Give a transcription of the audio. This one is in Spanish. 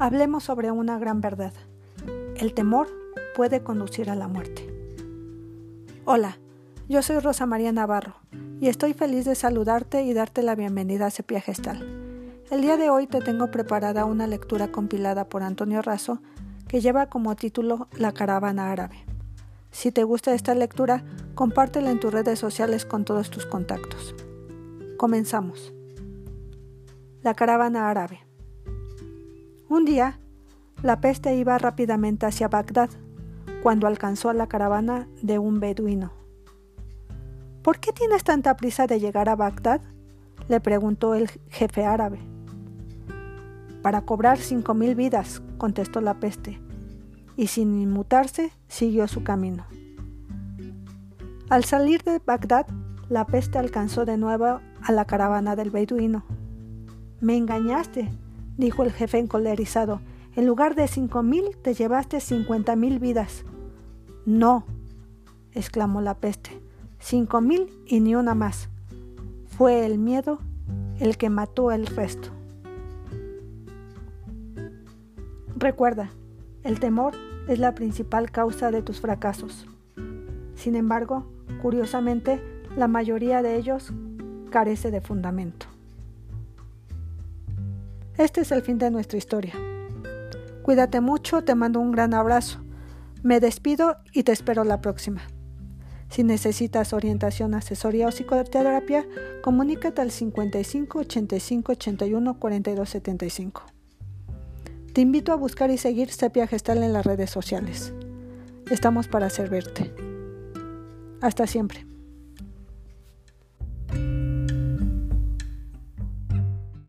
Hablemos sobre una gran verdad. El temor puede conducir a la muerte. Hola, yo soy Rosa María Navarro y estoy feliz de saludarte y darte la bienvenida a Sepia Gestal. El día de hoy te tengo preparada una lectura compilada por Antonio Razo que lleva como título La caravana árabe. Si te gusta esta lectura, compártela en tus redes sociales con todos tus contactos. Comenzamos. La caravana árabe. Un día, la peste iba rápidamente hacia Bagdad cuando alcanzó a la caravana de un beduino. ¿Por qué tienes tanta prisa de llegar a Bagdad? le preguntó el jefe árabe. Para cobrar cinco mil vidas, contestó la peste, y sin inmutarse siguió su camino. Al salir de Bagdad, la peste alcanzó de nuevo a la caravana del beduino. Me engañaste, dijo el jefe encolerizado. En lugar de cinco mil, te llevaste cincuenta mil vidas. No, exclamó la peste. Cinco mil y ni una más. Fue el miedo el que mató el resto. Recuerda, el temor es la principal causa de tus fracasos. Sin embargo, curiosamente, la mayoría de ellos carece de fundamento. Este es el fin de nuestra historia. Cuídate mucho, te mando un gran abrazo. Me despido y te espero la próxima. Si necesitas orientación, asesoría o psicoterapia, comunícate al 55 85 81 42 75. Te invito a buscar y seguir Sepia Gestal en las redes sociales. Estamos para servirte. Hasta siempre.